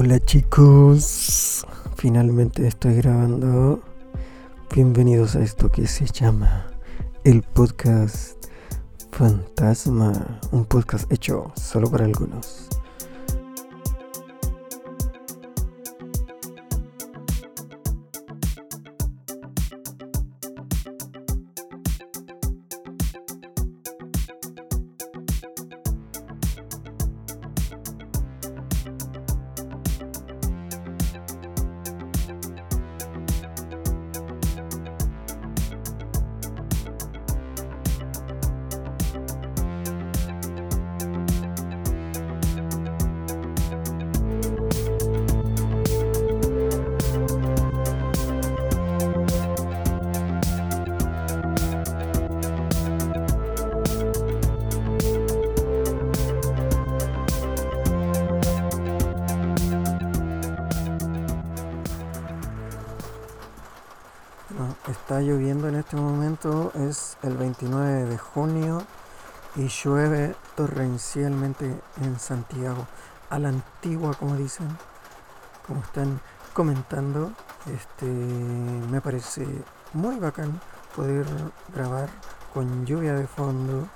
Hola chicos, finalmente estoy grabando. Bienvenidos a esto que se llama el podcast Fantasma, un podcast hecho solo para algunos. Santiago, a la antigua como dicen, como están comentando, este me parece muy bacán poder grabar con lluvia de fondo,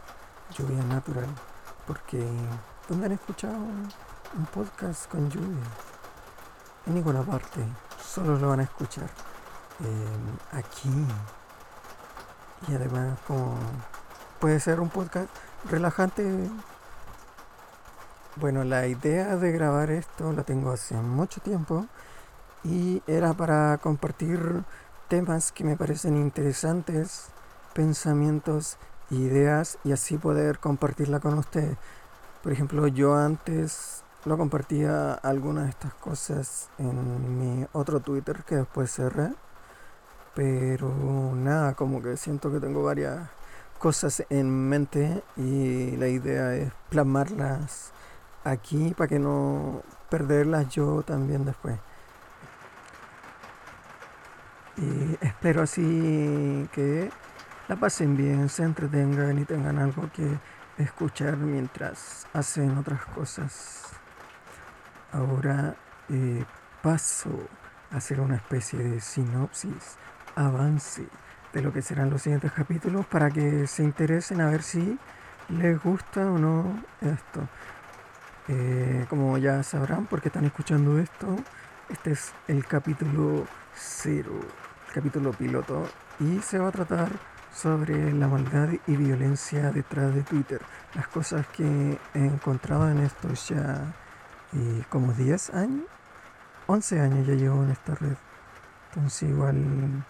lluvia natural, porque ¿dónde han escuchado un podcast con lluvia? En ninguna parte, solo lo van a escuchar aquí. Y además como puede ser un podcast relajante. Bueno, la idea de grabar esto la tengo hace mucho tiempo y era para compartir temas que me parecen interesantes, pensamientos, ideas y así poder compartirla con ustedes. Por ejemplo, yo antes lo compartía algunas de estas cosas en mi otro Twitter que después cerré pero nada, como que siento que tengo varias cosas en mente y la idea es plasmarlas aquí para que no perderlas yo también después. Y espero así que la pasen bien, se entretengan y tengan algo que escuchar mientras hacen otras cosas. Ahora eh, paso a hacer una especie de sinopsis avance de lo que serán los siguientes capítulos para que se interesen a ver si les gusta o no esto. Eh, como ya sabrán, porque están escuchando esto, este es el capítulo cero, capítulo piloto, y se va a tratar sobre la maldad y violencia detrás de Twitter. Las cosas que he encontrado en esto ya eh, como 10 años, 11 años ya llevo en esta red. Entonces igual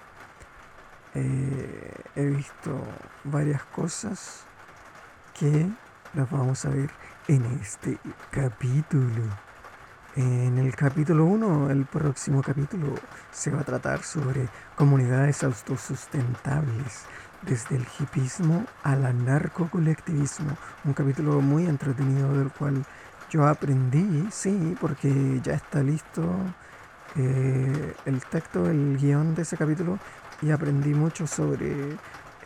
eh, he visto varias cosas que las vamos a ver en este capítulo. En el capítulo 1, el próximo capítulo, se va a tratar sobre comunidades autosustentables, desde el hipismo al anarcocolectivismo. Un capítulo muy entretenido del cual yo aprendí, sí, porque ya está listo eh, el texto, el guion de ese capítulo y aprendí mucho sobre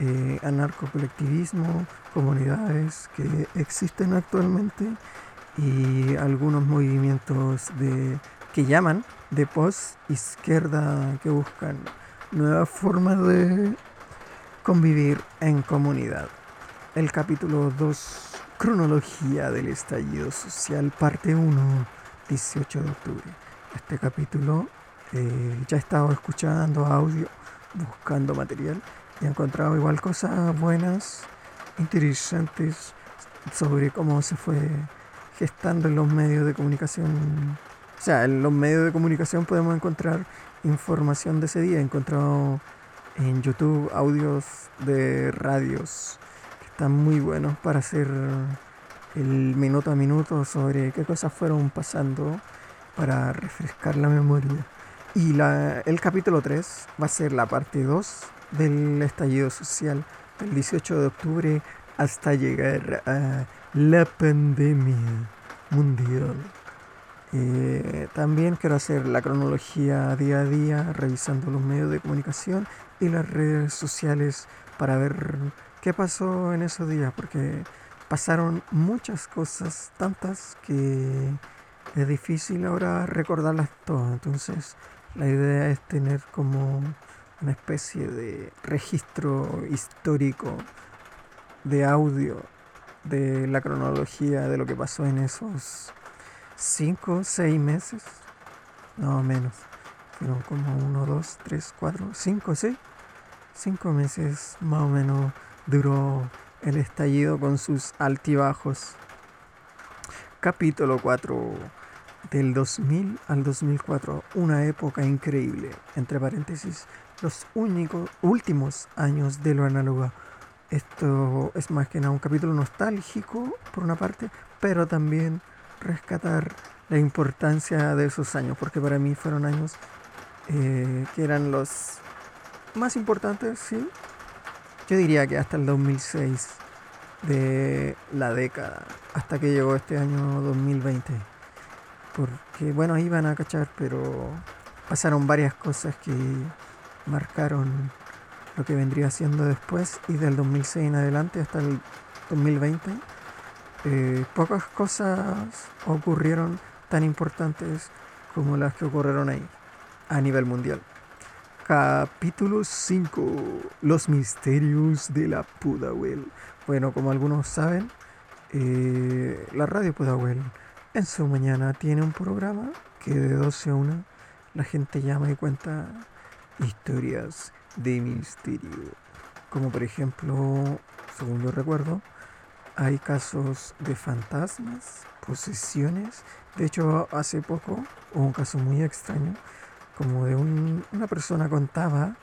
eh, anarcocolectivismo, comunidades que existen actualmente y algunos movimientos que llaman de post-izquierda que buscan nuevas formas de convivir en comunidad. El capítulo 2, cronología del estallido social, parte 1, 18 de octubre. Este capítulo eh, ya he estado escuchando audio buscando material he encontrado igual cosas buenas, interesantes sobre cómo se fue gestando en los medios de comunicación. O sea, en los medios de comunicación podemos encontrar información de ese día. He encontrado en YouTube audios de radios que están muy buenos para hacer el minuto a minuto sobre qué cosas fueron pasando para refrescar la memoria. Y la, el capítulo 3 va a ser la parte 2 del estallido social del 18 de octubre hasta llegar a la pandemia mundial. Eh, también quiero hacer la cronología día a día, revisando los medios de comunicación y las redes sociales para ver qué pasó en esos días, porque pasaron muchas cosas, tantas que es difícil ahora recordarlas todas. Entonces la idea es tener como una especie de registro histórico de audio de la cronología de lo que pasó en esos cinco, seis meses, no menos, fueron como uno, dos, tres, cuatro, cinco, seis, cinco meses más o menos duró el estallido con sus altibajos. Capítulo 4 del 2000 al 2004, una época increíble, entre paréntesis, los únicos últimos años de lo análogo. Esto es más que nada un capítulo nostálgico, por una parte, pero también rescatar la importancia de esos años, porque para mí fueron años eh, que eran los más importantes, sí. Yo diría que hasta el 2006 de la década, hasta que llegó este año 2020. Porque, bueno, van a cachar, pero pasaron varias cosas que marcaron lo que vendría siendo después y del 2006 en adelante hasta el 2020, eh, pocas cosas ocurrieron tan importantes como las que ocurrieron ahí a nivel mundial. Capítulo 5. Los misterios de la Pudahuel. Bueno, como algunos saben, eh, la radio Pudahuel en su mañana tiene un programa que de 12 a 1 la gente llama y cuenta historias de misterio. Como por ejemplo, según yo recuerdo, hay casos de fantasmas, posesiones. De hecho, hace poco hubo un caso muy extraño, como de una persona contaba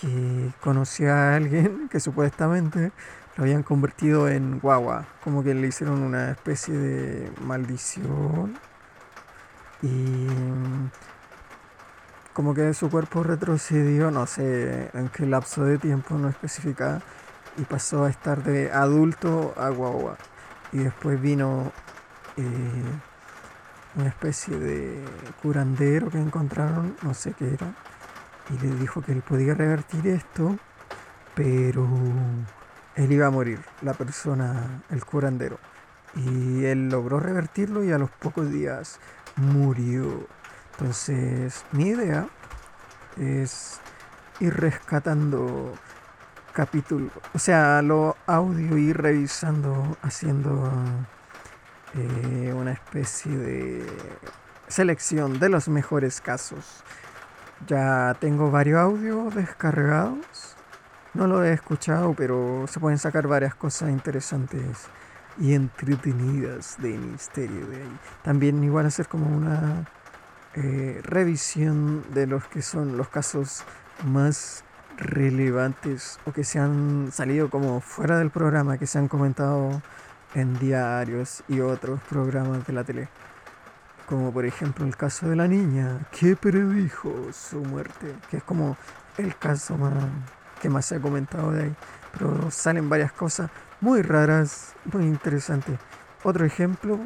que conocía a alguien que supuestamente lo habían convertido en guagua, como que le hicieron una especie de maldición y como que su cuerpo retrocedió, no sé en qué lapso de tiempo no especificada, y pasó a estar de adulto a guagua. Y después vino eh, una especie de curandero que encontraron, no sé qué era, y le dijo que él podía revertir esto, pero él iba a morir, la persona, el curandero. Y él logró revertirlo y a los pocos días murió. Entonces, mi idea es ir rescatando capítulos, o sea, lo audio, ir revisando, haciendo eh, una especie de selección de los mejores casos. Ya tengo varios audios descargados. No lo he escuchado, pero se pueden sacar varias cosas interesantes y entretenidas de misterio de ahí. También igual hacer como una eh, revisión de los que son los casos más relevantes o que se han salido como fuera del programa, que se han comentado en diarios y otros programas de la tele. Como por ejemplo el caso de la niña que predijo su muerte, que es como el caso más, que más se ha comentado de ahí. Pero salen varias cosas muy raras, muy interesantes. Otro ejemplo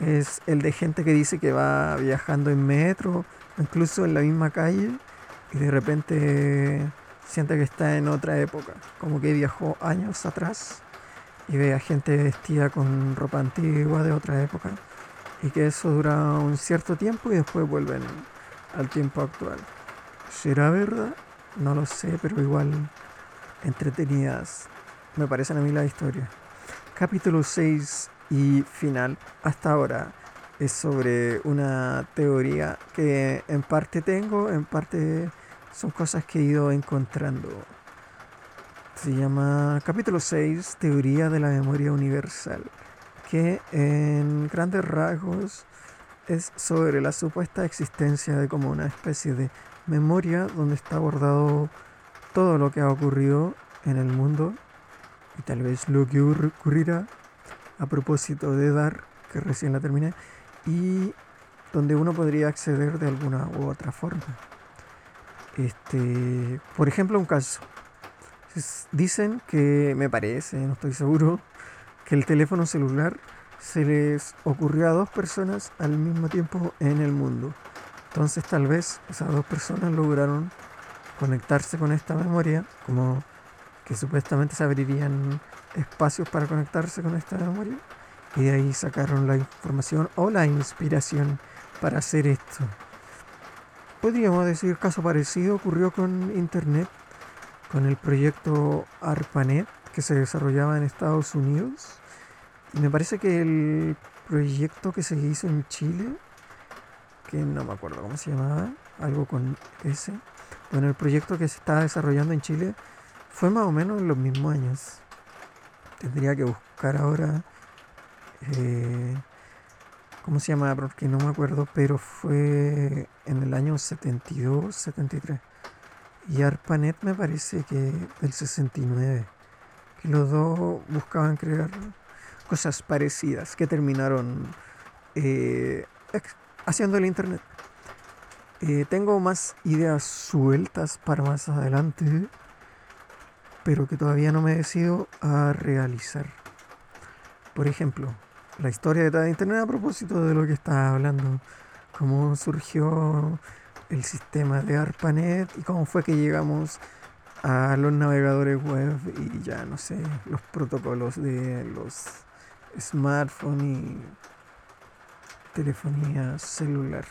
es el de gente que dice que va viajando en metro, incluso en la misma calle, y de repente siente que está en otra época, como que viajó años atrás y ve a gente vestida con ropa antigua de otra época, y que eso dura un cierto tiempo y después vuelven al tiempo actual. ¿Será verdad? No lo sé, pero igual entretenidas me parecen a mí la historia. Capítulo 6 y final hasta ahora es sobre una teoría que en parte tengo, en parte son cosas que he ido encontrando. Se llama capítulo 6, Teoría de la Memoria Universal, que en grandes rasgos es sobre la supuesta existencia de como una especie de memoria donde está abordado todo lo que ha ocurrido en el mundo y tal vez lo que ocurrirá a propósito de Dar, que recién la terminé, y donde uno podría acceder de alguna u otra forma. Este, por ejemplo, un caso. Dicen que, me parece, no estoy seguro, que el teléfono celular se les ocurrió a dos personas al mismo tiempo en el mundo. Entonces tal vez esas dos personas lograron conectarse con esta memoria, como que supuestamente se abrirían espacios para conectarse con esta memoria y de ahí sacaron la información o la inspiración para hacer esto. Podríamos decir caso parecido ocurrió con Internet, con el proyecto ARPANET que se desarrollaba en Estados Unidos. Y me parece que el proyecto que se hizo en Chile, que no me acuerdo cómo se llamaba, algo con ese. Bueno, el proyecto que se estaba desarrollando en Chile fue más o menos en los mismos años. Tendría que buscar ahora eh, ¿cómo se llama? Porque no me acuerdo, pero fue en el año 72, 73. Y ARPANET me parece que del 69. Que los dos buscaban crear cosas parecidas que terminaron eh, haciendo el Internet. Eh, tengo más ideas sueltas para más adelante, pero que todavía no me decido a realizar. Por ejemplo, la historia de Internet a propósito de lo que estaba hablando, cómo surgió el sistema de ARPANET y cómo fue que llegamos a los navegadores web y ya no sé, los protocolos de los smartphones y telefonía celular.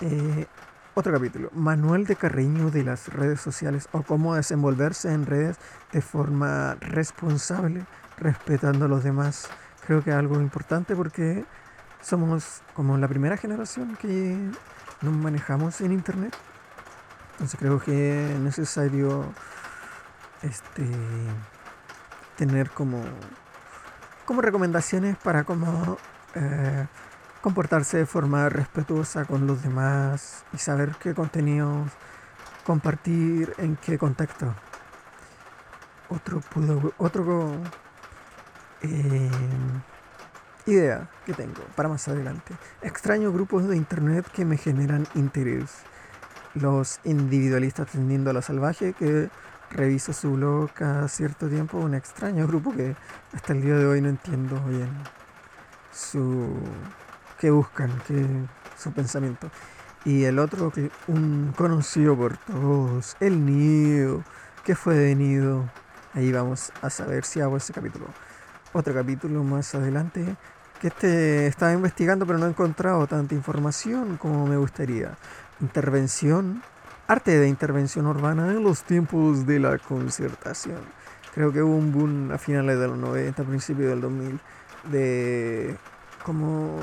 Eh, otro capítulo, Manual de Cariño de las redes sociales o cómo desenvolverse en redes de forma responsable, respetando a los demás creo que es algo importante porque somos como la primera generación que nos manejamos en internet. Entonces creo que es necesario este tener como como recomendaciones para cómo eh, comportarse de forma respetuosa con los demás y saber qué contenidos compartir en qué contexto. Otro pudo, otro eh, idea que tengo para más adelante. Extraño grupos de internet que me generan interés. Los individualistas tendiendo a lo salvaje que reviso su blog cada cierto tiempo. Un extraño grupo que hasta el día de hoy no entiendo bien su qué buscan, qué su pensamiento. Y el otro que un conocido por todos, el Nido. ¿Qué fue de Nido? Ahí vamos a saber si hago ese capítulo otro capítulo más adelante que este estaba investigando pero no he encontrado tanta información como me gustaría. Intervención, arte de intervención urbana en los tiempos de la concertación. Creo que hubo un boom a finales de los 90, principios del 2000 de cómo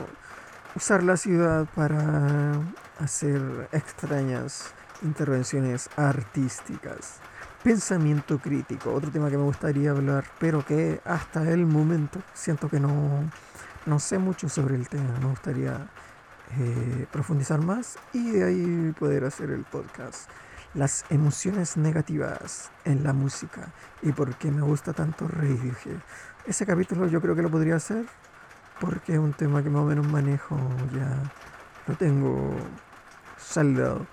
usar la ciudad para hacer extrañas intervenciones artísticas. Pensamiento crítico, otro tema que me gustaría hablar, pero que hasta el momento siento que no, no sé mucho sobre el tema. Me gustaría eh, profundizar más y de ahí poder hacer el podcast. Las emociones negativas en la música y por qué me gusta tanto Radiohead. Ese capítulo yo creo que lo podría hacer porque es un tema que más o menos manejo ya. Lo tengo saldado.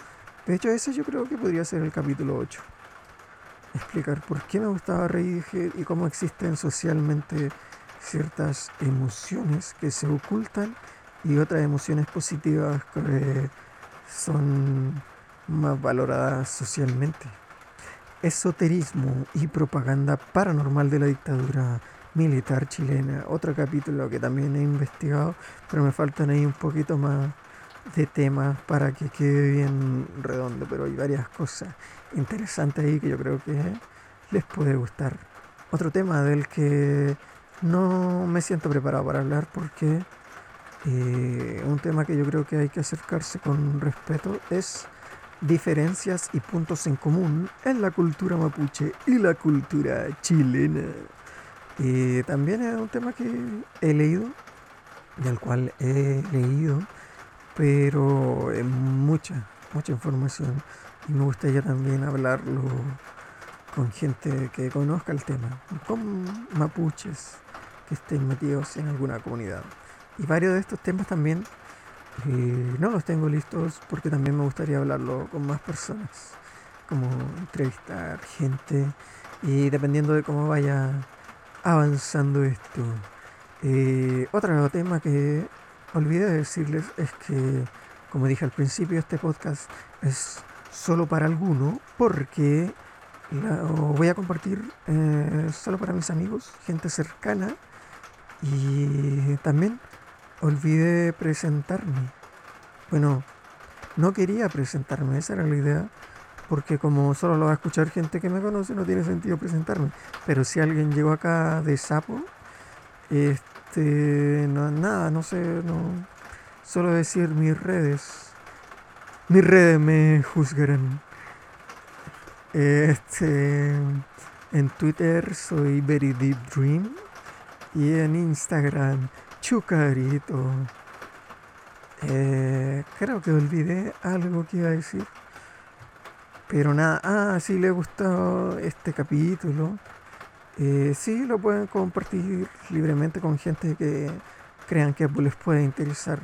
De hecho, ese yo creo que podría ser el capítulo 8 explicar por qué me gustaba Radiohead y cómo existen socialmente ciertas emociones que se ocultan y otras emociones positivas que son más valoradas socialmente. Esoterismo y propaganda paranormal de la dictadura militar chilena. Otro capítulo que también he investigado, pero me faltan ahí un poquito más de temas para que quede bien redondo, pero hay varias cosas interesantes ahí que yo creo que les puede gustar. Otro tema del que no me siento preparado para hablar porque eh, un tema que yo creo que hay que acercarse con respeto es diferencias y puntos en común en la cultura mapuche y la cultura chilena. Y también es un tema que he leído, del cual he leído pero es mucha, mucha información y me gustaría también hablarlo con gente que conozca el tema, con mapuches que estén metidos en alguna comunidad. Y varios de estos temas también eh, no los tengo listos porque también me gustaría hablarlo con más personas, como entrevistar gente y dependiendo de cómo vaya avanzando esto. Eh, otro tema que olvidé decirles es que, como dije al principio, este podcast es solo para alguno porque lo voy a compartir eh, solo para mis amigos, gente cercana Y también olvidé presentarme. Bueno, no quería presentarme, esa era la idea, porque como solo lo va a escuchar gente que me conoce, no tiene sentido presentarme. Pero si alguien llegó acá de sapo, este, no, nada, no sé, no, solo decir mis redes. Mis redes me juzgarán. Este, en Twitter soy Very Deep Dream y en Instagram Chucarito. Eh, creo que olvidé algo que iba a decir. Pero nada, ah, si le gustó este capítulo. Eh, sí, lo pueden compartir libremente con gente que crean que les puede interesar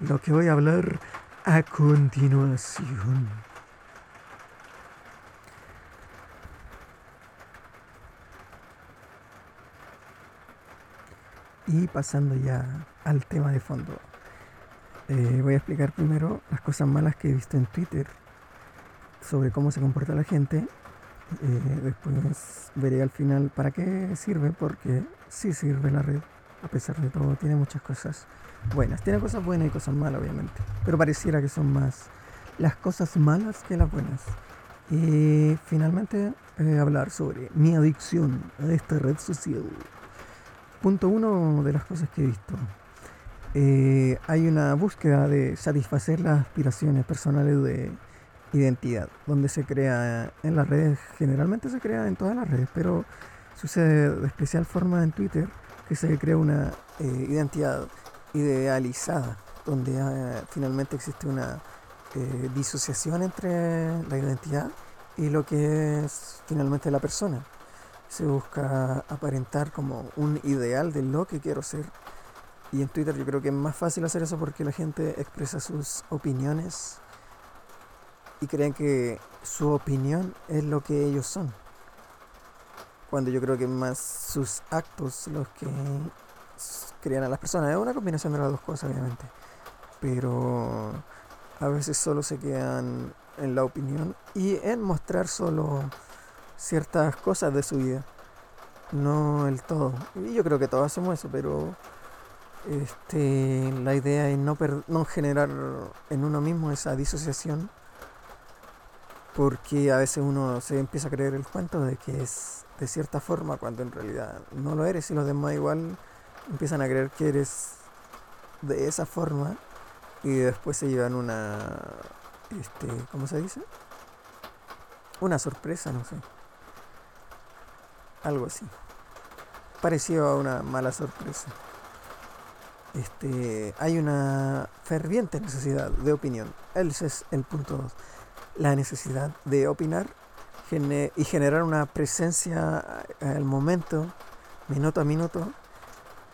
lo que voy a hablar a continuación. Y pasando ya al tema de fondo. Eh, voy a explicar primero las cosas malas que he visto en Twitter sobre cómo se comporta la gente. Eh, después veré al final para qué sirve, porque sí sirve la red, a pesar de todo, tiene muchas cosas buenas. Tiene cosas buenas y cosas malas, obviamente, pero pareciera que son más las cosas malas que las buenas. Y finalmente eh, hablar sobre mi adicción a esta red social. Punto uno de las cosas que he visto. Eh, hay una búsqueda de satisfacer las aspiraciones personales de identidad, donde se crea en las redes, generalmente se crea en todas las redes, pero sucede de especial forma en Twitter, que se crea una eh, identidad idealizada, donde eh, finalmente existe una disociación entre la identidad y lo que es finalmente la persona se busca aparentar como un ideal de lo que quiero ser. Y en Twitter yo creo que es más fácil hacer eso porque la gente expresa sus opiniones y creen que su opinión es lo que ellos son. Cuando yo creo que más sus actos los que crean a las personas. Es una combinación de las dos cosas, obviamente. Pero a veces solo se quedan en la opinión y en mostrar solo ciertas cosas de su vida. No el todo. Y yo creo que todos hacemos eso, pero este, la idea es no, no generar en uno mismo esa disociación. Porque a veces uno se empieza a creer el cuento de que es de cierta forma cuando en realidad no lo eres y los demás igual empiezan a creer que eres de esa forma y después se llevan una este, ¿cómo se dice? Una sorpresa, no sé algo así. Pareció a una mala sorpresa. Este, hay una ferviente necesidad de opinión. Ese es el punto 2. La necesidad de opinar y generar una presencia al momento, minuto a minuto,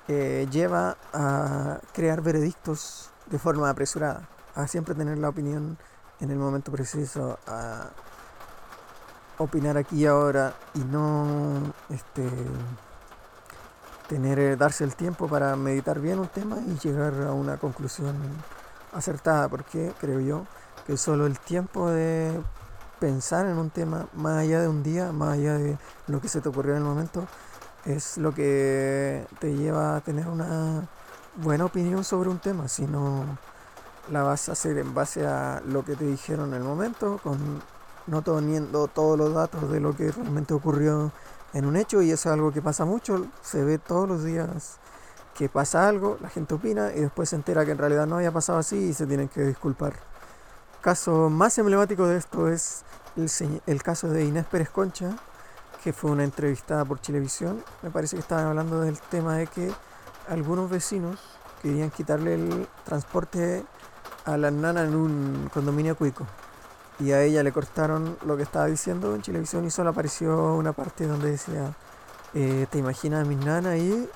lleva a crear veredictos de forma apresurada, a siempre tener la opinión en el momento preciso, a opinar aquí y ahora y no este, tener, eh, darse el tiempo para meditar bien un tema y llegar a una conclusión acertada, porque creo yo que solo el tiempo de pensar en un tema, más allá de un día, más allá de lo que se te ocurrió en el momento, es lo que te lleva a tener una buena opinión sobre un tema, si no la vas a hacer en base a lo que te dijeron en el momento, con no teniendo todos los datos de lo que realmente ocurrió en un hecho y eso es algo que pasa mucho, se ve todos los días que pasa algo, la gente opina y después se entera que en realidad no había pasado así y se tienen que disculpar. Caso más emblemático de esto es el, el caso de Inés Pérez Concha, que fue una entrevistada por Televisión. Me parece que estaban hablando del tema de que algunos vecinos querían quitarle el transporte a la nana en un condominio cuico. Y a ella le cortaron lo que estaba diciendo en televisión y solo apareció una parte donde decía eh, te imaginas a mis nanas ahí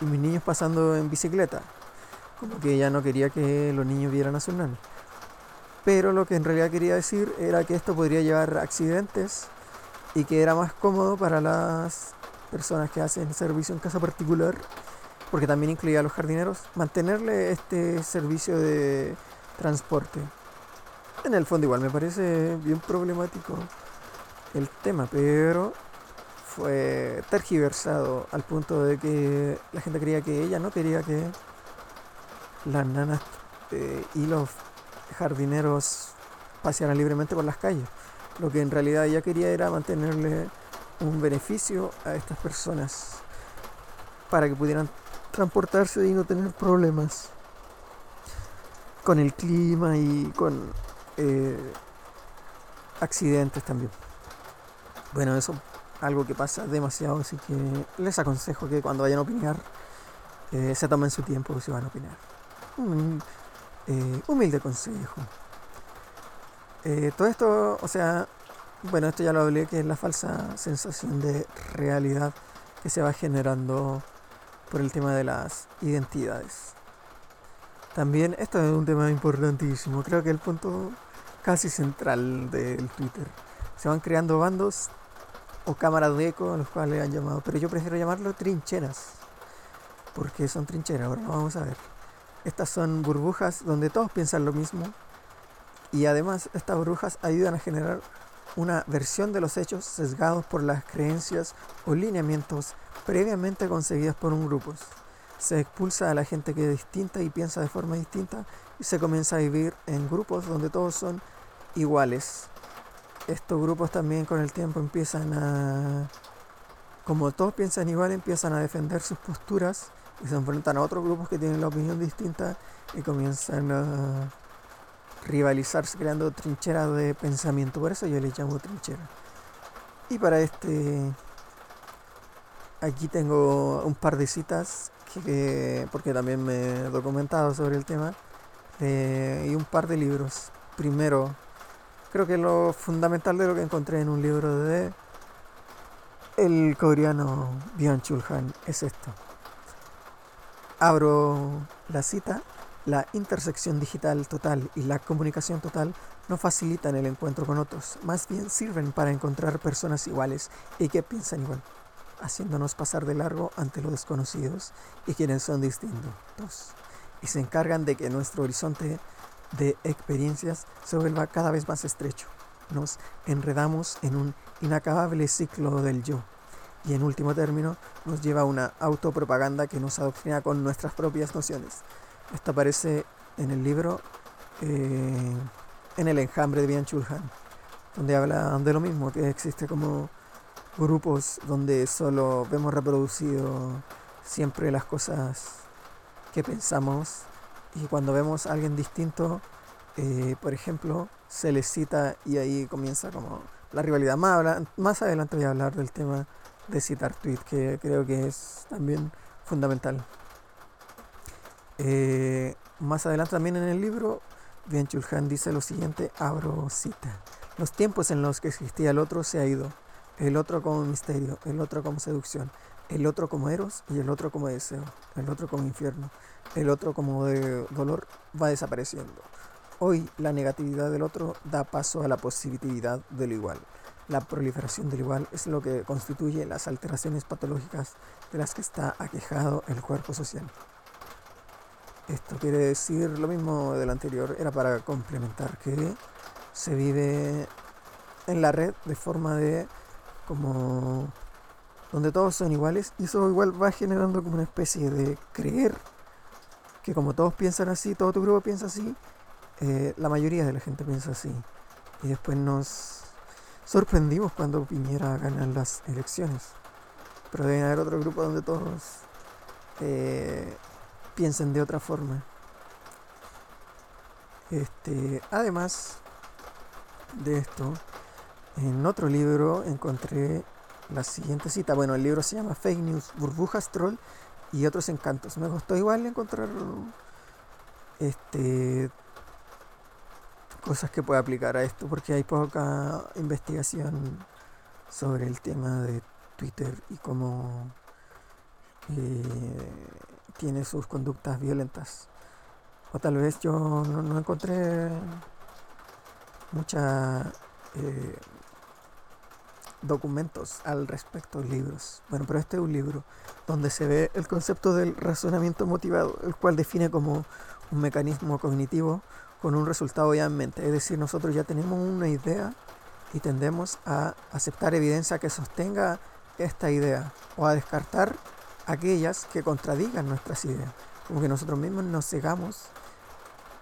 y mis niños pasando en bicicleta como que ella no quería que los niños vieran a sus nanas pero lo que en realidad quería decir era que esto podría llevar a accidentes y que era más cómodo para las personas que hacen servicio en casa particular porque también incluía a los jardineros mantenerle este servicio de transporte. En el fondo igual me parece bien problemático el tema, pero fue tergiversado al punto de que la gente creía que ella no quería que las nanas eh, y los jardineros pasearan libremente por las calles. Lo que en realidad ella quería era mantenerle un beneficio a estas personas para que pudieran transportarse y no tener problemas con el clima y con eh, accidentes también. Bueno, eso algo que pasa demasiado, así que les aconsejo que cuando vayan a opinar eh, se tomen su tiempo si van a opinar. Un eh, humilde consejo. Eh, todo esto, o sea, bueno, esto ya lo hablé, que es la falsa sensación de realidad que se va generando por el tema de las identidades. También esto es un tema importantísimo, creo que el punto casi central del Twitter. Se van creando bandos o cámaras de eco, a los cuales han llamado, pero yo prefiero llamarlo trincheras, porque son trincheras, ahora vamos a ver. Estas son burbujas donde todos piensan lo mismo y además estas burbujas ayudan a generar una versión de los hechos sesgados por las creencias o lineamientos previamente concebidas por un grupo. Se expulsa a la gente que es distinta y piensa de forma distinta y se comienza a vivir en grupos donde todos son iguales estos grupos también con el tiempo empiezan a, como todos piensan igual, empiezan a defender sus posturas y se enfrentan a otros grupos que tienen la opinión distinta y comienzan a rivalizarse creando trincheras de pensamiento. Por eso yo les llamo trinchera. Y para este, aquí tengo un par de citas, que, porque también me he documentado sobre el tema, y un par de libros. Primero, creo que lo fundamental de lo que encontré en un libro de el coreano Byung Chul Han es esto. Abro la cita. La intersección digital total y la comunicación total no facilitan el encuentro con otros, más bien sirven para encontrar personas iguales y que piensan igual, haciéndonos pasar de largo ante los desconocidos y quienes son distintos, y se encargan de que nuestro horizonte de experiencias se vuelva cada vez más estrecho. Nos enredamos en un inacabable ciclo del yo y en último término nos lleva a una autopropaganda que nos adoctrina con nuestras propias nociones. Esto aparece en el libro eh, En el enjambre de Bian Chulhan, donde habla de lo mismo, que existe como grupos donde solo vemos reproducido siempre las cosas que pensamos y cuando vemos a alguien distinto, eh, por ejemplo, se le cita y ahí comienza como la rivalidad. Más, más adelante voy a hablar del tema de citar tweet, que creo que es también fundamental. Eh, más adelante también en el libro, Bien Chulhan dice lo siguiente, abro cita. Los tiempos en los que existía el otro se ha ido. El otro como misterio, el otro como seducción, el otro como eros y el otro como deseo, el otro como infierno el otro como de dolor va desapareciendo. Hoy la negatividad del otro da paso a la positividad del igual. La proliferación del igual es lo que constituye las alteraciones patológicas de las que está aquejado el cuerpo social. Esto quiere decir lo mismo del anterior, era para complementar que se vive en la red de forma de como donde todos son iguales y eso igual va generando como una especie de creer que como todos piensan así, todo tu grupo piensa así, eh, la mayoría de la gente piensa así. Y después nos sorprendimos cuando Piñera ganar las elecciones. Pero debe haber otro grupo donde todos eh, piensen de otra forma. Este, además de esto, en otro libro encontré la siguiente cita. Bueno, el libro se llama Fake News, Burbujas Troll y otros encantos. Me costó igual encontrar este cosas que pueda aplicar a esto porque hay poca investigación sobre el tema de Twitter y cómo eh, tiene sus conductas violentas. O tal vez yo no, encontré mucha eh, documentos al respecto, libros. Bueno, pero este es un libro donde se ve el concepto del razonamiento motivado, el cual define como un mecanismo cognitivo con un resultado ya en mente. Es decir, nosotros ya tenemos una idea y tendemos a aceptar evidencia que sostenga esta idea o a descartar aquellas que contradigan nuestras ideas. Como que nosotros mismos nos cegamos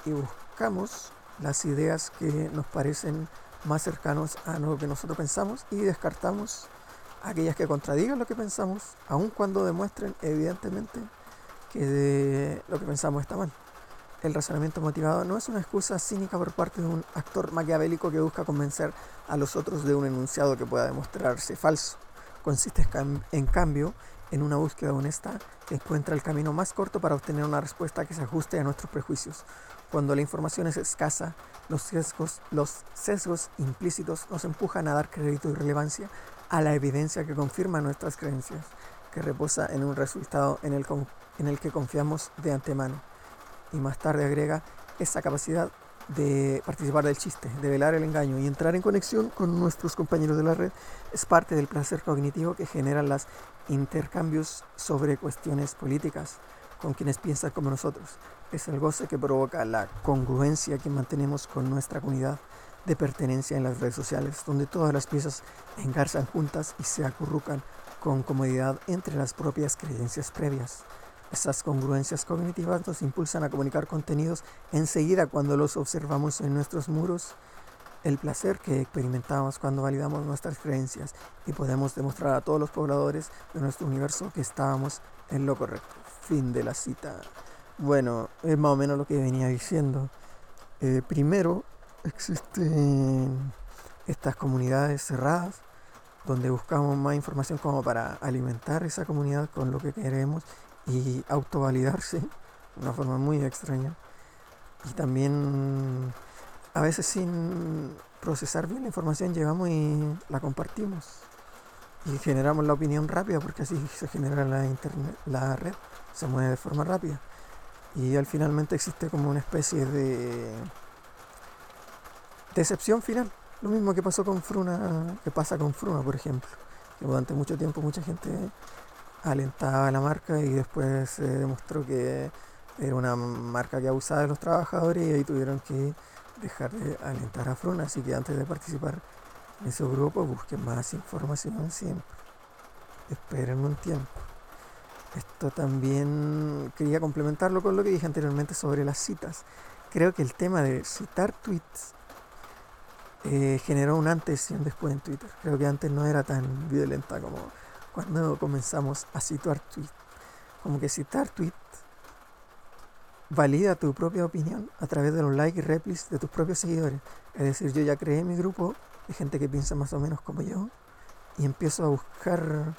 y buscamos las ideas que nos parecen más cercanos a lo que nosotros pensamos y descartamos aquellas que contradigan lo que pensamos, aun cuando demuestren evidentemente que lo que pensamos está mal. El razonamiento motivado no es una excusa cínica por parte de un actor maquiavélico que busca convencer a los otros de un enunciado que pueda demostrarse falso. Consiste en cambio en una búsqueda honesta que encuentra el camino más corto para obtener una respuesta que se ajuste a nuestros prejuicios. Cuando la información es escasa, los sesgos, implícitos nos empujan a dar crédito y relevancia a la evidencia que confirma nuestras creencias, que reposa en un resultado en el que confiamos de antemano. Y más tarde agrega esa capacidad de participar del chiste, de velar el engaño y entrar en conexión con nuestros compañeros de la red es parte del placer cognitivo que generan los intercambios sobre cuestiones políticas con quienes piensan como nosotros. Es el goce que provoca la congruencia que mantenemos con nuestra comunidad de pertenencia en las redes sociales, donde todas las piezas engarzan juntas y se acurrucan con comodidad entre las propias creencias previas. Esas congruencias cognitivas nos impulsan a comunicar contenidos enseguida cuando los observamos en nuestros muros. El placer que experimentamos cuando validamos nuestras creencias y podemos demostrar a todos los pobladores de nuestro universo que estábamos en lo correcto. Fin de la cita. Bueno, es más o menos lo que venía diciendo. Eh, primero, existen estas comunidades cerradas donde buscamos más información como para alimentar esa comunidad con lo que queremos y autovalidarse de una forma muy extraña. Y también a veces sin procesar bien la información llegamos y la compartimos. Y generamos la opinión rápida porque así se genera la internet, la red, se mueve de forma rápida. Y al finalmente existe como una especie de decepción final. Lo mismo que pasó con Fruna, que pasa con Fruna, por ejemplo. Que durante mucho tiempo mucha gente alentaba la marca y después se demostró que era una marca que abusaba de los trabajadores y ahí tuvieron que dejar de alentar a Fruna. Así que antes de participar en ese grupo busquen más información siempre. Esperen un tiempo. Esto también quería complementarlo con lo que dije anteriormente sobre las citas. Creo que el tema de citar tweets eh, generó un antes y un después en Twitter. Creo que antes no era tan violenta como cuando comenzamos a citar tweets. Como que citar tweets valida tu propia opinión a través de los likes y replies de tus propios seguidores. Es decir, yo ya creé mi grupo de gente que piensa más o menos como yo y empiezo a buscar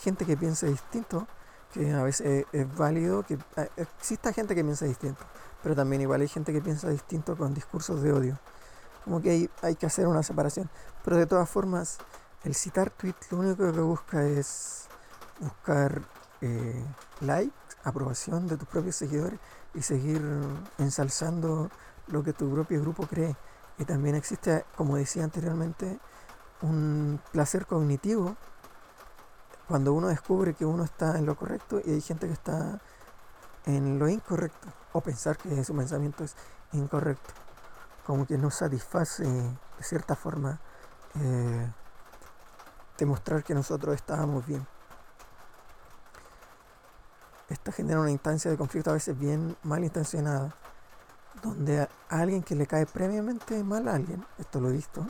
gente que piense distinto, que a veces es, válido, que eh, exista gente que piensa distinto, pero también igual hay gente que piensa distinto con discursos de odio. Como que hay, hay que hacer una separación. Pero de todas formas, el citar tweets lo único que busca es buscar eh, likes, aprobación de tus propios seguidores y seguir ensalzando lo que tu propio grupo cree. Y también existe, como decía anteriormente, un placer cognitivo cuando uno descubre que uno está en lo correcto y hay gente que está en lo incorrecto o pensar que su pensamiento es incorrecto como que no satisface de cierta forma eh, demostrar que nosotros estábamos bien. Esto genera una instancia de conflicto a veces bien malintencionada, donde a alguien que le cae previamente mal a alguien, esto lo he visto,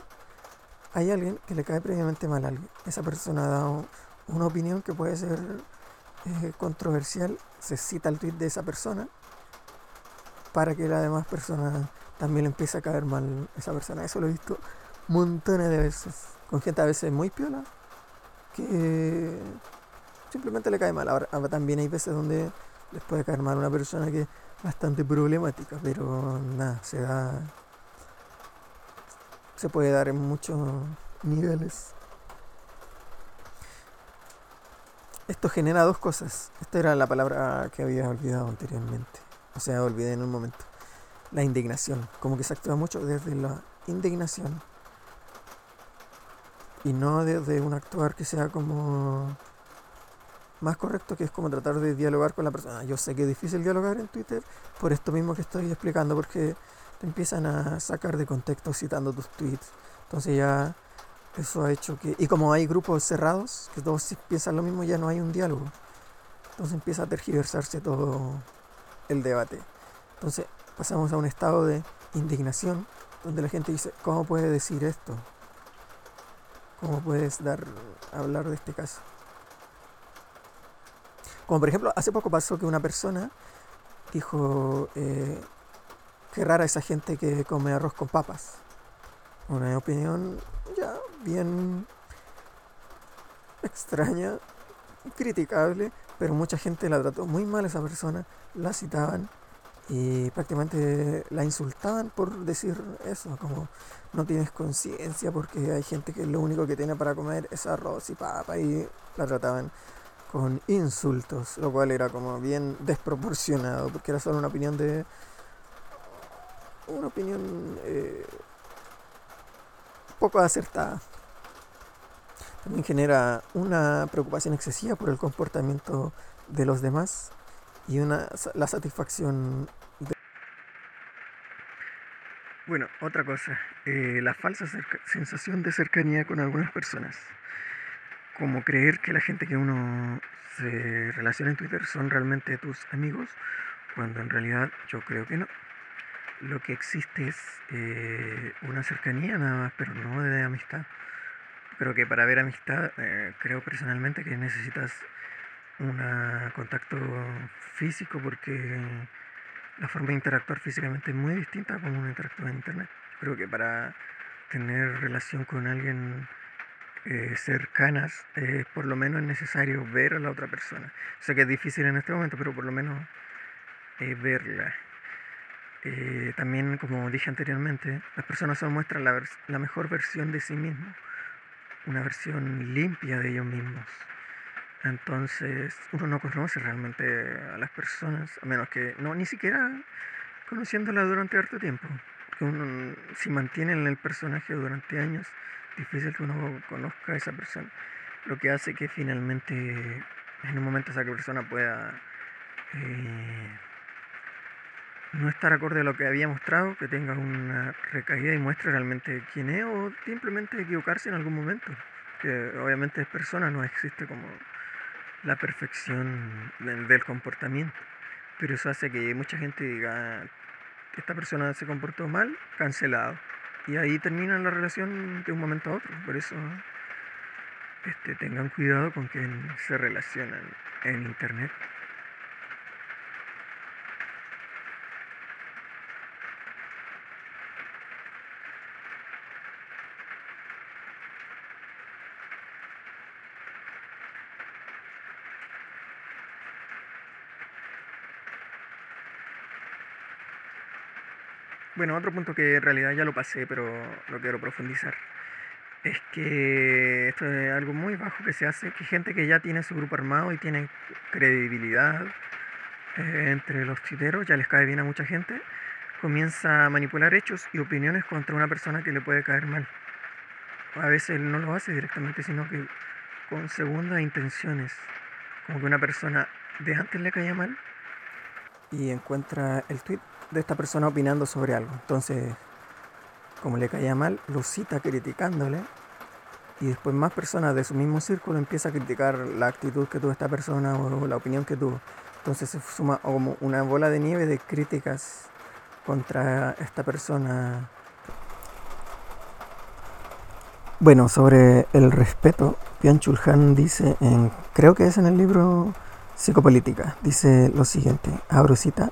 hay alguien que le cae previamente mal a alguien. Esa persona ha dado una opinión que puede ser eh, controversial, se cita el tweet de esa persona para que la demás persona también le empiece a caer mal esa persona. Eso lo he visto montones de veces, con gente a veces muy piola, que simplemente le cae mal. Ahora, también hay veces donde les puede caer mal una persona que es bastante problemática, pero nada, se da. Se puede dar en muchos niveles. Esto genera dos cosas. Esta era la palabra que había olvidado anteriormente. O sea, olvidé en un momento. La indignación. Como que se actúa mucho desde la indignación y no desde un actuar que sea como más correcto, que es como tratar de dialogar con la persona. Yo sé que es difícil dialogar en Twitter por esto mismo que estoy explicando, porque te empiezan a sacar de contexto citando tus tweets. Entonces ya eso ha hecho que, y como hay grupos cerrados, que todos piensan lo mismo, ya no hay un diálogo. Entonces empieza a tergiversarse todo el debate. Entonces pasamos a un estado de indignación, donde la gente dice, ¿cómo puede decir esto? ¿Cómo puedes dar, hablar de este caso? Como por ejemplo, hace poco pasó que una persona dijo, eh, qué rara esa gente que come arroz con papas. Una opinión ya bien extraña, criticable, pero mucha gente la trató muy mal a esa persona, la citaban y prácticamente la insultaban por decir eso, como no tienes conciencia porque hay gente que lo único que tiene para comer es arroz y papa y la trataban con insultos, lo cual era como bien desproporcionado porque era solo una opinión de una opinión eh, poco acertada. También genera una preocupación excesiva por el comportamiento de los demás y una, la satisfacción. Bueno, otra cosa, eh, la falsa sensación de cercanía con algunas personas. Como creer que la gente que uno se relaciona en Twitter son realmente tus amigos, cuando en realidad yo creo que no. Lo que existe es eh, una cercanía nada más, pero no de amistad. Creo que para ver amistad, eh, creo personalmente que necesitas un contacto físico porque la forma de interactuar físicamente es muy distinta a como uno interactúa en internet. Creo que para tener relación con alguien eh, cercanas, eh, por lo menos es necesario ver a la otra persona. Sé que es difícil en este momento, pero por lo menos eh, verla. también, como dije anteriormente, las personas solo muestran la, la mejor versión de sí mismos, una versión limpia de ellos mismos. Entonces uno no conoce realmente a las personas, a menos que, no, ni siquiera conociéndola durante harto tiempo. Porque uno, si mantiene el personaje durante años, difícil que uno conozca a esa persona. Lo que hace que finalmente en un momento esa persona pueda eh, no estar acorde a lo que había mostrado, que tenga una recaída y muestre realmente quién es o simplemente equivocarse en algún momento. Que obviamente es persona, no existe como la perfección del, comportamiento. Pero eso hace que mucha gente diga, esta persona se comportó mal, cancelado. Y ahí termina la relación de un momento a otro. Por eso este, tengan cuidado con quien se relacionan en Internet. Bueno, otro punto que en realidad ya lo pasé, pero lo quiero profundizar, es que esto es algo muy bajo que se hace, que gente que ya tiene su grupo armado y tiene credibilidad eh, entre los tuiteros, ya les cae bien a mucha gente, comienza a manipular hechos y opiniones contra una persona que le puede caer mal. A veces no lo hace directamente, sino que con segundas intenciones, como que una persona de antes le caía mal y encuentra el tweet de esta persona opinando sobre algo. Entonces, como le caía mal, lo cita criticándole y después más personas de su mismo círculo empieza a criticar la actitud que tuvo esta persona o la opinión que tuvo. Entonces se suma como una bola de nieve de críticas contra esta persona. Bueno, sobre el respeto, Pian Chulhan dice, en, creo que es en el libro Psicopolítica, dice lo siguiente, abro cita,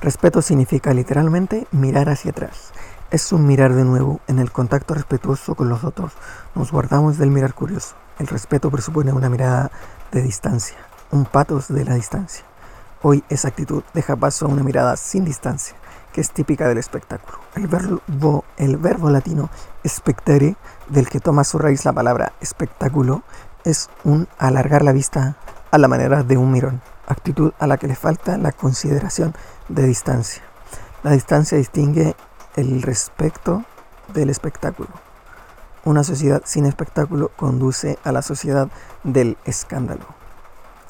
Respeto significa literalmente mirar hacia atrás. Es un mirar de nuevo en el contacto respetuoso con los otros. Nos guardamos del mirar curioso. El respeto presupone una mirada de distancia, un patos de la distancia. Hoy esa actitud deja paso a una mirada sin distancia, que es típica del espectáculo. El verbo, el verbo latino spectare, del que toma su raíz la palabra espectáculo, es un alargar la vista a la manera de un mirón, actitud a la que le falta la consideración de distancia. La distancia distingue el respeto del espectáculo. Una sociedad sin espectáculo conduce a la sociedad del escándalo.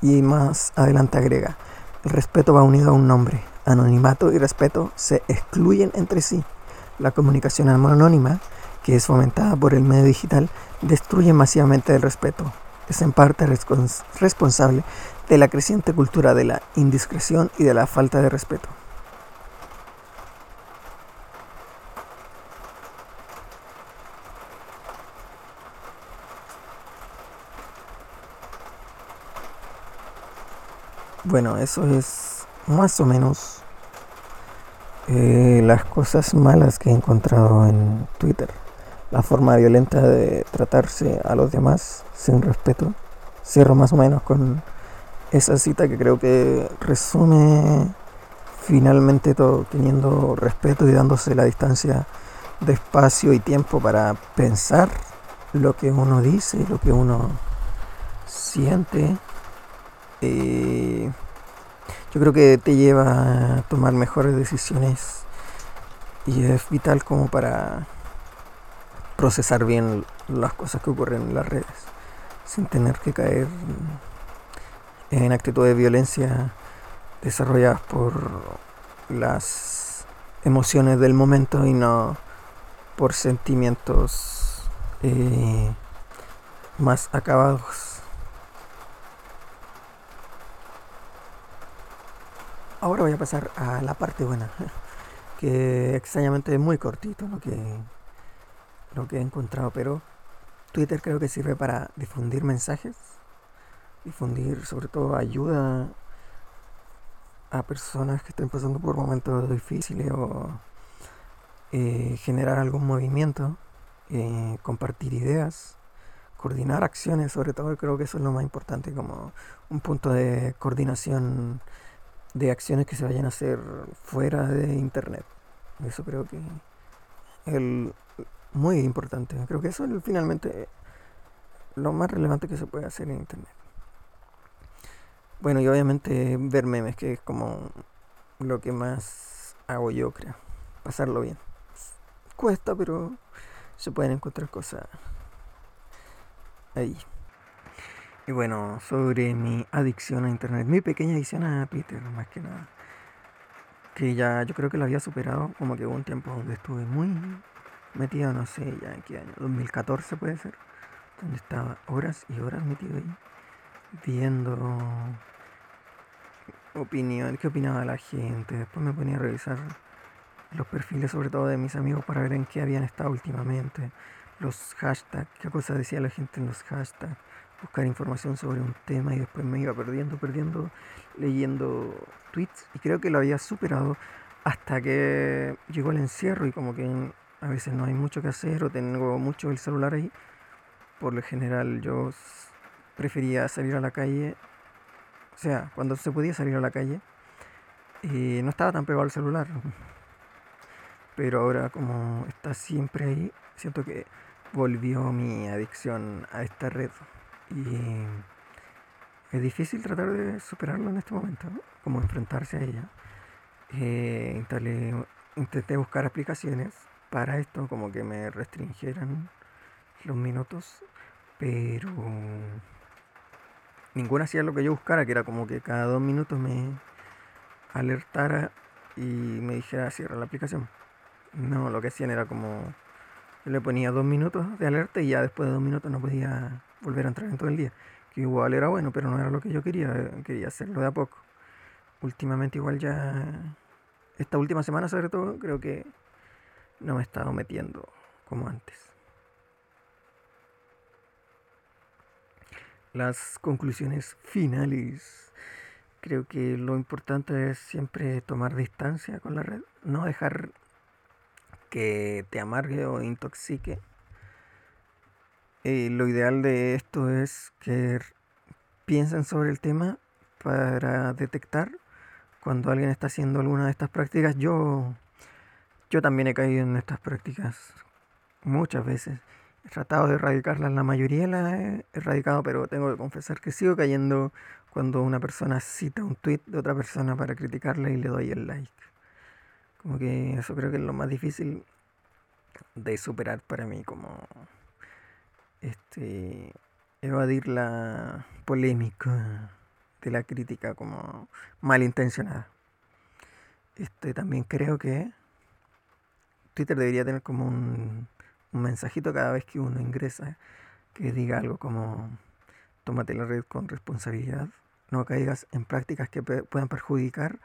Y más adelante agrega, el respeto va unido a un nombre. Anonimato y respeto se excluyen entre sí. La comunicación anónima que es fomentada por el medio digital, destruye masivamente el respeto. Es en parte responsable de la creciente cultura de la indiscreción y de la falta de respeto. Bueno, eso es más o menos eh, las cosas malas que he encontrado en Twitter. La forma violenta de tratarse a los demás sin respeto. Cierro más o menos con esa cita que creo que resume finalmente todo, teniendo respeto y dándose la distancia de espacio y tiempo para pensar lo que uno dice, lo que uno siente. Eh, yo creo que te lleva a tomar mejores decisiones y es vital como para procesar bien las cosas que ocurren en las redes sin tener que caer en actitudes de violencia desarrolladas por las emociones del momento y no por sentimientos eh, más acabados. Ahora voy a pasar a la parte buena, que extrañamente es muy cortito lo que, lo que he encontrado, pero Twitter creo que sirve para difundir mensajes, difundir sobre todo ayuda a personas que estén pasando por momentos difíciles o eh, generar algún movimiento, eh, compartir ideas, coordinar acciones, sobre todo creo que eso es lo más importante, como un punto de coordinación de acciones que se vayan a hacer fuera de internet. Eso creo que es muy importante. Creo que eso es finalmente lo más relevante que se puede hacer en internet. Bueno, y obviamente ver memes, que es como lo que más hago yo, creo. Pasarlo bien. Cuesta, pero se pueden encontrar cosas ahí. Y bueno, sobre mi adicción a internet, mi pequeña adicción a Twitter, más que nada. Que ya yo creo que lo había superado, como que hubo un tiempo donde estuve muy metido, no sé, ya en qué año, 2014 puede ser, donde estaba horas y horas metido ahí, viendo opinión, qué opinaba la gente. Después me ponía a revisar los perfiles, sobre todo de mis amigos, para ver en qué habían estado últimamente, los hashtags, qué cosa decía la gente en los hashtags. Buscar información sobre un tema y después me iba perdiendo, perdiendo, leyendo tweets. Y creo que lo había superado hasta que llegó el encierro y como que a veces no hay mucho que hacer o tengo mucho el celular ahí. Por lo general yo prefería salir a la calle, o sea, cuando se podía salir a la calle, y no estaba tan pegado al celular. Pero ahora como está siempre ahí, siento que volvió mi adicción a esta red. Y es difícil tratar de superarlo en este momento, como enfrentarse a ella. Eh, intenté buscar aplicaciones para esto, como que me restringieran los minutos, pero ninguna hacía lo que yo buscara, que era como que cada dos minutos me alertara y me dijera cierra la aplicación. No, lo que hacían era como yo le ponía dos minutos de alerta y ya después de dos minutos no podía volver a entrar en todo el día. Que igual era bueno, pero no era lo que yo quería, quería hacerlo de a poco. Últimamente igual ya, esta última semana sobre todo, creo que no me he estado metiendo como antes. Las conclusiones finales. Creo que lo importante es siempre tomar distancia con la red, no dejar que te amargue o intoxique eh, lo ideal de esto es que piensen sobre el tema para detectar cuando alguien está haciendo alguna de estas prácticas. Yo, yo también he caído en estas prácticas muchas veces. He tratado de erradicarlas, la mayoría las he erradicado, pero tengo que confesar que sigo cayendo cuando una persona cita un tweet de otra persona para criticarla y le doy el like. Como que eso creo que es lo más difícil de superar para mí como este, evadir la polémica de la crítica como malintencionada. Este, también creo que Twitter debería tener como un mensajito cada vez que uno ingresa que diga algo como tómate la red con responsabilidad, no caigas en prácticas que puedan perjudicar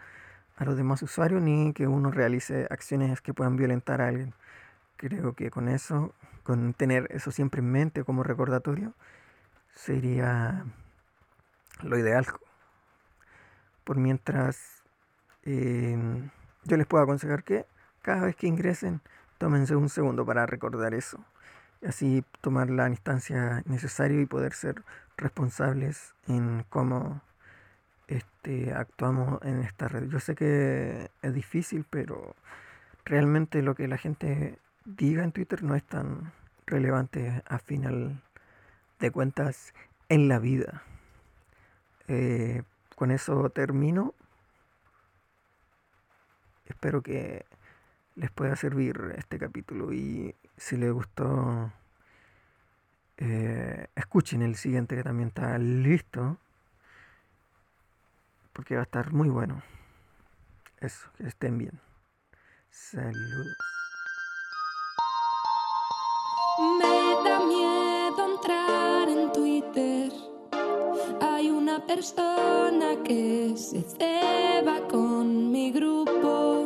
a los demás usuarios ni que uno realice acciones que puedan violentar a alguien. Creo que con eso, con tener eso siempre en mente como recordatorio, sería lo ideal. Por mientras, em, yo les puedo aconsejar que cada vez que ingresen, tómense un segundo para recordar eso. Así tomar la instancia necesaria y poder ser responsables en cómo este, actuamos en esta red. Yo sé que es difícil, pero realmente lo que la gente diga en Twitter no es tan relevante a final de cuentas en la vida. Eh, con eso termino. Espero que les pueda servir este capítulo y si les gustó, eh, escuchen el siguiente que también está listo porque va a estar muy bueno. Eso, que estén bien. Saludos. Me da miedo entrar en Twitter. Hay una persona que se ceba con mi grupo.